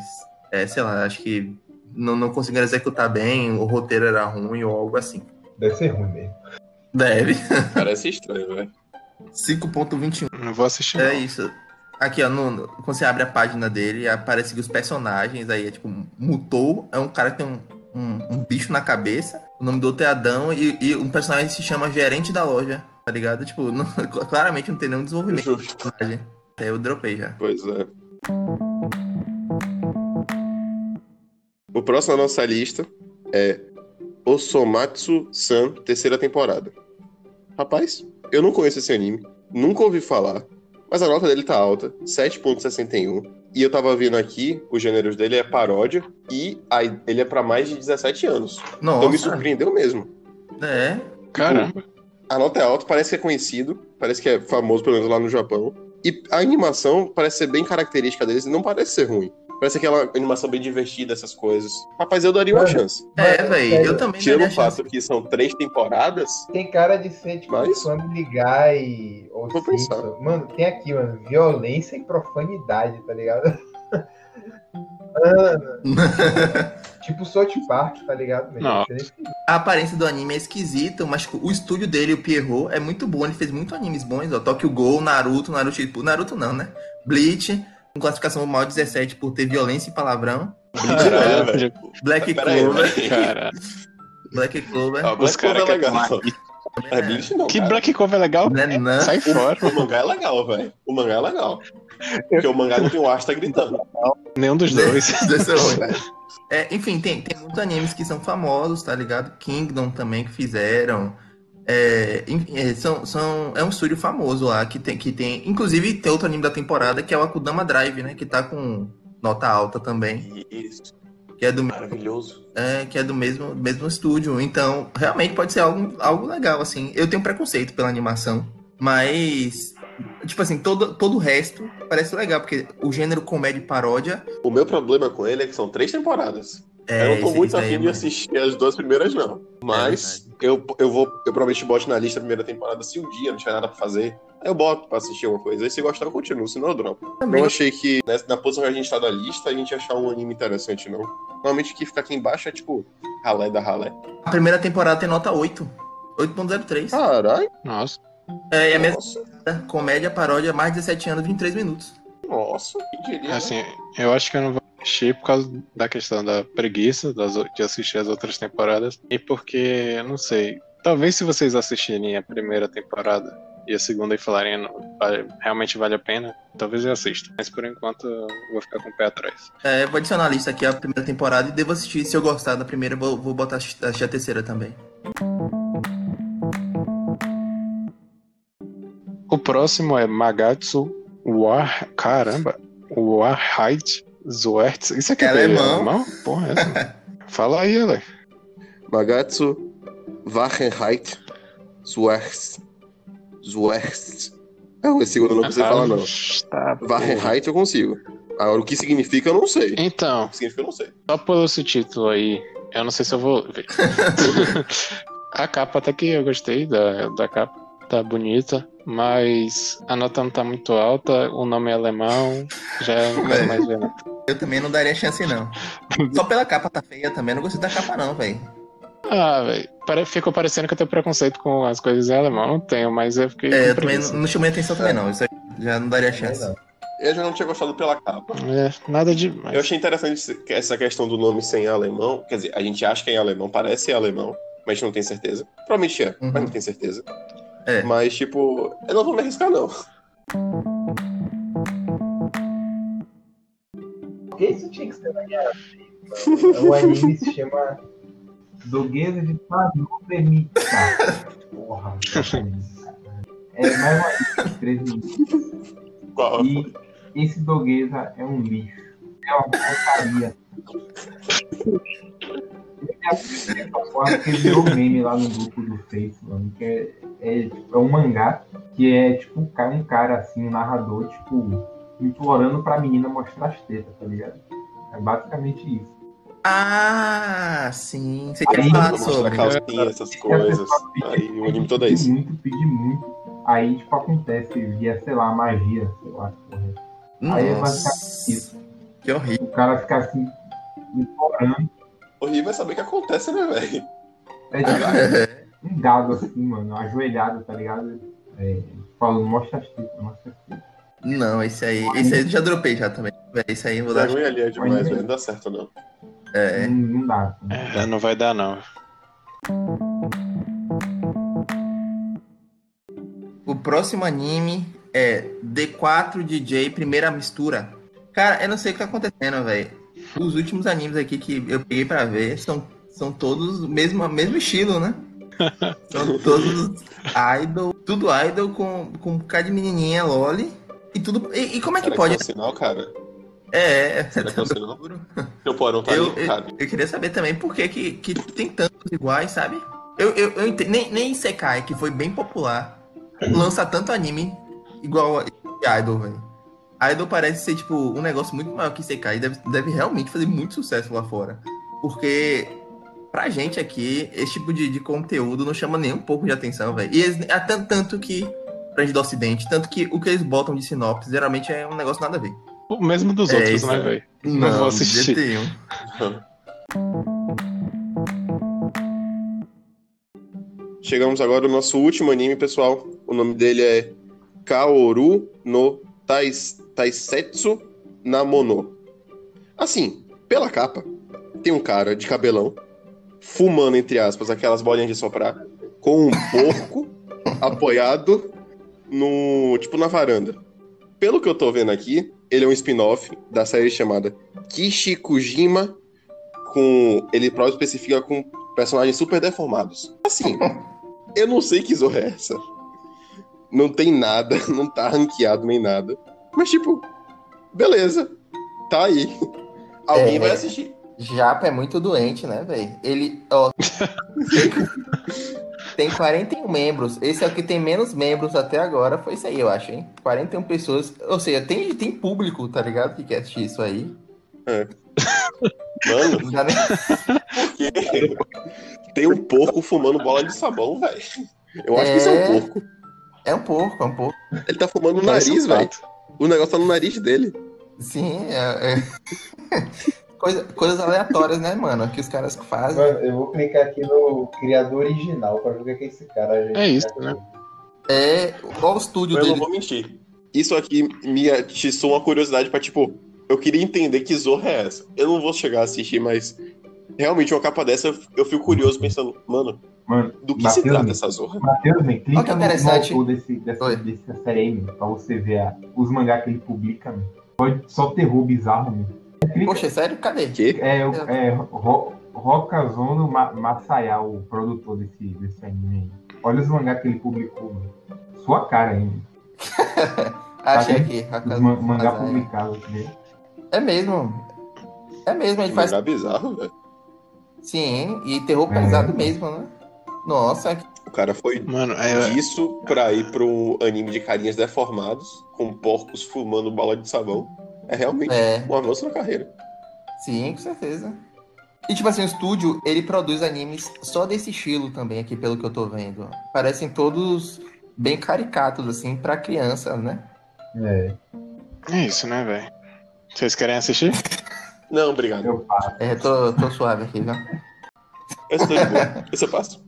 é, sei lá, acho que não, não conseguiram executar bem, o roteiro era ruim ou algo assim. Deve ser ruim mesmo. Deve. Parece estranho, velho. 5.21. Não vou assistir. É não. isso. Aqui, ó, no, no- quando você abre a página dele, aparece que os personagens aí é tipo, Mutou é um cara que tem um, um, um bicho na cabeça, o nome do outro é Adão, e, e um personagem se chama Gerente da Loja, tá ligado? Tipo, não- claramente não tem nenhum desenvolvimento do Justo. personagem. Aí eu dropei já. Pois é. O próximo na nossa lista é Osomatsu-san, terceira temporada. Rapaz, eu não conheço esse anime, nunca ouvi falar, mas a nota dele tá alta, 7.61. E eu tava vendo aqui, os gêneros dele é paródia e a- ele é pra mais de 17 anos. Então me Nossa, surpreendeu mesmo. é. Caramba. A nota é alta, parece que é conhecido, parece que é famoso, pelo menos lá no Japão. E a animação parece ser bem característica deles e não parece ser ruim. Parece aquela animação bem divertida, essas coisas. Rapaz, eu daria uma Mano, chance. É, velho, sério, eu também Tirando o fato chance. que são três temporadas, Tem cara de ser tipo Mas- Family Guy ou Vou pensar. Mano, tem aqui, mano, violência e profanidade, tá ligado? Mano, tipo South Park, tá ligado? velho? Não. A aparência do anime é esquisita, mas tipo, o estúdio dele, o Pierrot, é muito bom. Ele fez muitos animes bons, ó. Tokyo Ghoul, Naruto, Naruto, tipo, Naruto não, né? Bleach, com classificação mal 17 por ter violência e palavrão. Caralho, velho. Black aí, Clover, Black Clover. Ah, os Black caras Clover é legal. É Bleach não, Que cara. Black Clover é legal? Né, não. Sai fora. O mangá é legal, velho. O mangá é legal. Porque o mangá não tem o Asta gritando. Nenhum dos dois. Desse é ruim. É, enfim, tem, tem muitos animes que são famosos, tá ligado? Kingdom também que fizeram. É, enfim, é, são, são, é um estúdio famoso lá que tem, que tem. Inclusive, tem outro anime da temporada que é o Akudama Drive, né? Que tá com nota alta também. Isso. Que é do, Maravilhoso. é, que é do mesmo, mesmo estúdio. Então, realmente pode ser algo, algo legal, assim. Eu tenho preconceito pela animação, mas. Tipo assim, todo, todo o resto parece legal, porque o gênero comédia e paródia O meu problema com ele é que são três temporadas. É, eu não tô esse- muito afim de mano. assistir as duas primeiras, não. Mas eu, eu vou, eu provavelmente boto na lista a primeira temporada se um dia não tiver nada pra fazer. Aí eu boto pra assistir uma coisa. Aí se gostar, eu continuo, senão eu dropo. Também Não achei que nessa- na posição que a gente tá da lista, a gente ia achar um anime interessante, não. Normalmente o que fica aqui embaixo é tipo ralé da ralé. A primeira temporada tem nota 8. 8.03. Caralho, Nossa. é, é a mesma nossa, comédia, paródia, mais de 17 anos, 23 minutos. nossa, que diria. né? Assim, eu acho que eu não vou assistir por causa da questão da preguiça das de assistir as outras temporadas. E porque, eu não sei. Talvez se vocês assistirem a primeira temporada e a segunda e falarem "Não, vale- realmente vale a pena, talvez eu assista. Mas por enquanto eu vou ficar com o pé atrás. É, eu vou adicionar a lista aqui a primeira temporada e devo assistir. Se eu gostar da primeira, vou, vou botar assistir a terceira também. O próximo é Magatsu War. Caramba! Warheit Zuertz. Isso aqui É é, alemão? Porra, é essa. Fala aí, Ale. Magatsu Wachenheit Zuerst. Zuerst. É, esse segundo eu não consigo falar, não. Tá. Wachenheit eu consigo. Agora, o que significa, eu não sei. Então, O que significa, eu não sei. Só pelo esse título aí, eu não sei se eu vou ver. a capa até que eu gostei da, da capa, tá bonita, mas a nota não tá muito alta, o nome é alemão, já não quero É. mais ver. Eu também não daria chance, não. Só pela capa tá feia também. Eu não gostei da capa, não, velho. Ah, velho, ficou parecendo que eu tenho preconceito com as coisas em alemão, não tenho, mas eu fiquei É, com eu também não, não chamei atenção também, não. Isso aí já não daria chance. Eu já não tinha gostado pela capa. É, nada Eu demais. achei interessante essa questão do nome sem alemão. Quer dizer, a gente acha que é em alemão, parece alemão, mas a gente não tem certeza. Provavelmente é, Uhum. mas não tem certeza. É. Mas, tipo, eu não vou me arriscar, não. Esse tinha que ser na Guerra Fria. O anime se chama Dogueza de Panubermita. Porra, é mais uma lista de 13 minutos. Qual? E esse Dogueza é um lixo. É uma porcaria. Essa porra que virou meme lá no grupo do Face, mano. Que é, é, tipo, é um mangá que é tipo um cara, assim, um narrador, tipo, implorando pra menina mostrar as tetas, tá ligado? É basicamente isso. Ah, sim. Você quer Aí, falar Mostrar sobre? calcinha, essas coisas. Aí o anime todo é Pede isso. muito, pede muito. Aí, tipo, acontece via, sei lá, magia, sei lá. porra. Aí é basicamente isso. Que horrível. O cara fica assim, implorando. Horrível é saber o que acontece, né, velho? É tipo um gado assim, mano, ajoelhado, tá ligado? É, falando, mostra as tetas, mostra as tetas. Não, esse aí. Esse aí eu já dropei já também. Véi, Esse aí eu vou dar. Vergonha ali é demais, velho. Não dá certo, não. É. Não, não dá. É, não vai dar não. O próximo anime é D4 DJ Primeira Mistura. Cara, eu não sei o que tá acontecendo, velho. Os últimos animes aqui que eu peguei pra ver são, são todos o mesmo, mesmo estilo, né? São todos idol, tudo idol com, com um bocado de menininha loli. E tudo. E, e como é que Será pode? que é um sinal, cara? É, é. Sinal? Seu porão tá Eu, eu, queria saber também por que, que, que tem tantos iguais, sabe? Eu, eu, eu nem, nem Isekai, que foi bem popular, lança tanto anime igual a Idol, velho. Idol parece ser, tipo, um negócio muito maior que Isekai e deve, deve realmente fazer muito sucesso lá fora. Porque, pra gente aqui, esse tipo de, de conteúdo não chama nem um pouco de atenção, velho. E eles, até tanto que, pra gente do ocidente, tanto que o que eles botam de sinopse geralmente é um negócio nada a ver. O mesmo dos É outros, isso. né, velho? Não vou assistir. Chegamos agora ao nosso último anime, pessoal. O nome dele é Kaoru no Tais, Taisetsu Namono. Assim, pela capa, tem um cara de cabelão, fumando, entre aspas, aquelas bolinhas de soprar, com um porco apoiado no. tipo, na varanda. Pelo que eu tô vendo aqui, ele é um spin-off da série chamada Kishikujima, com. Ele próprio especifica com personagens super deformados. Assim, eu não sei que zorra é essa. Não tem nada, não tá ranqueado nem nada. Mas, tipo, beleza. Tá aí. Alguém É. vai assistir. Japa é muito doente, né, velho? Ele, ó. tem 41 membros. Esse é o que tem menos membros até agora. Foi isso aí, eu acho, hein? 41 pessoas. Ou seja, tem, tem público, tá ligado? Que quer assistir isso aí. É. Mano, Já nem- tem um porco fumando bola de sabão, velho. Eu acho que isso é um É. porco. É um pouco, é um pouco. Ele tá fumando no Parece nariz, um velho. O negócio tá no nariz dele. Sim, é. é. Coisa- coisas aleatórias, né, mano? Que os caras fazem. Mano, eu vou clicar aqui no criador original pra ver o que é esse cara gente. É isso, né? É. Qual o estúdio Eu não dele? vou mentir. Isso aqui me atiçou uma curiosidade pra, tipo, eu queria entender que zorra é essa. Eu não vou chegar a assistir, mas realmente uma capa dessa eu fico curioso pensando, mano, Mano, do que Mateus, se trata essa zorra? Matheus, né? Olha Clica que no, autor desse, dessa, dessa série aí, meu, pra você ver a- os mangá que ele publica, meu. Pode só terror bizarro, meu. Clica- Poxa, sério? Cadê? Que? É, o- é Ro- Rokazono Ma- o produtor desse, desse anime aí. Olha os mangá que ele publicou. Sua cara ainda. Achei aqui. ma- mangá publicados dele. É mesmo. É mesmo, ele faz. Mangá bizarro, velho. Sim, e terror É. pesado mesmo, né? Nossa, O cara foi Mano, é, disso pra ir um anime de carinhas deformados, com porcos fumando bola de sabão. É realmente é. um avanço na carreira. Sim, com certeza. E tipo assim, o estúdio, ele produz animes só desse estilo também, aqui pelo que eu tô vendo. Parecem todos bem caricatos, assim, pra criança, né? É, é isso, né, velho? Vocês querem assistir? Não, obrigado. eu faço. É, tô, tô suave aqui, viu? Eu estou de boa. Esse eu passo.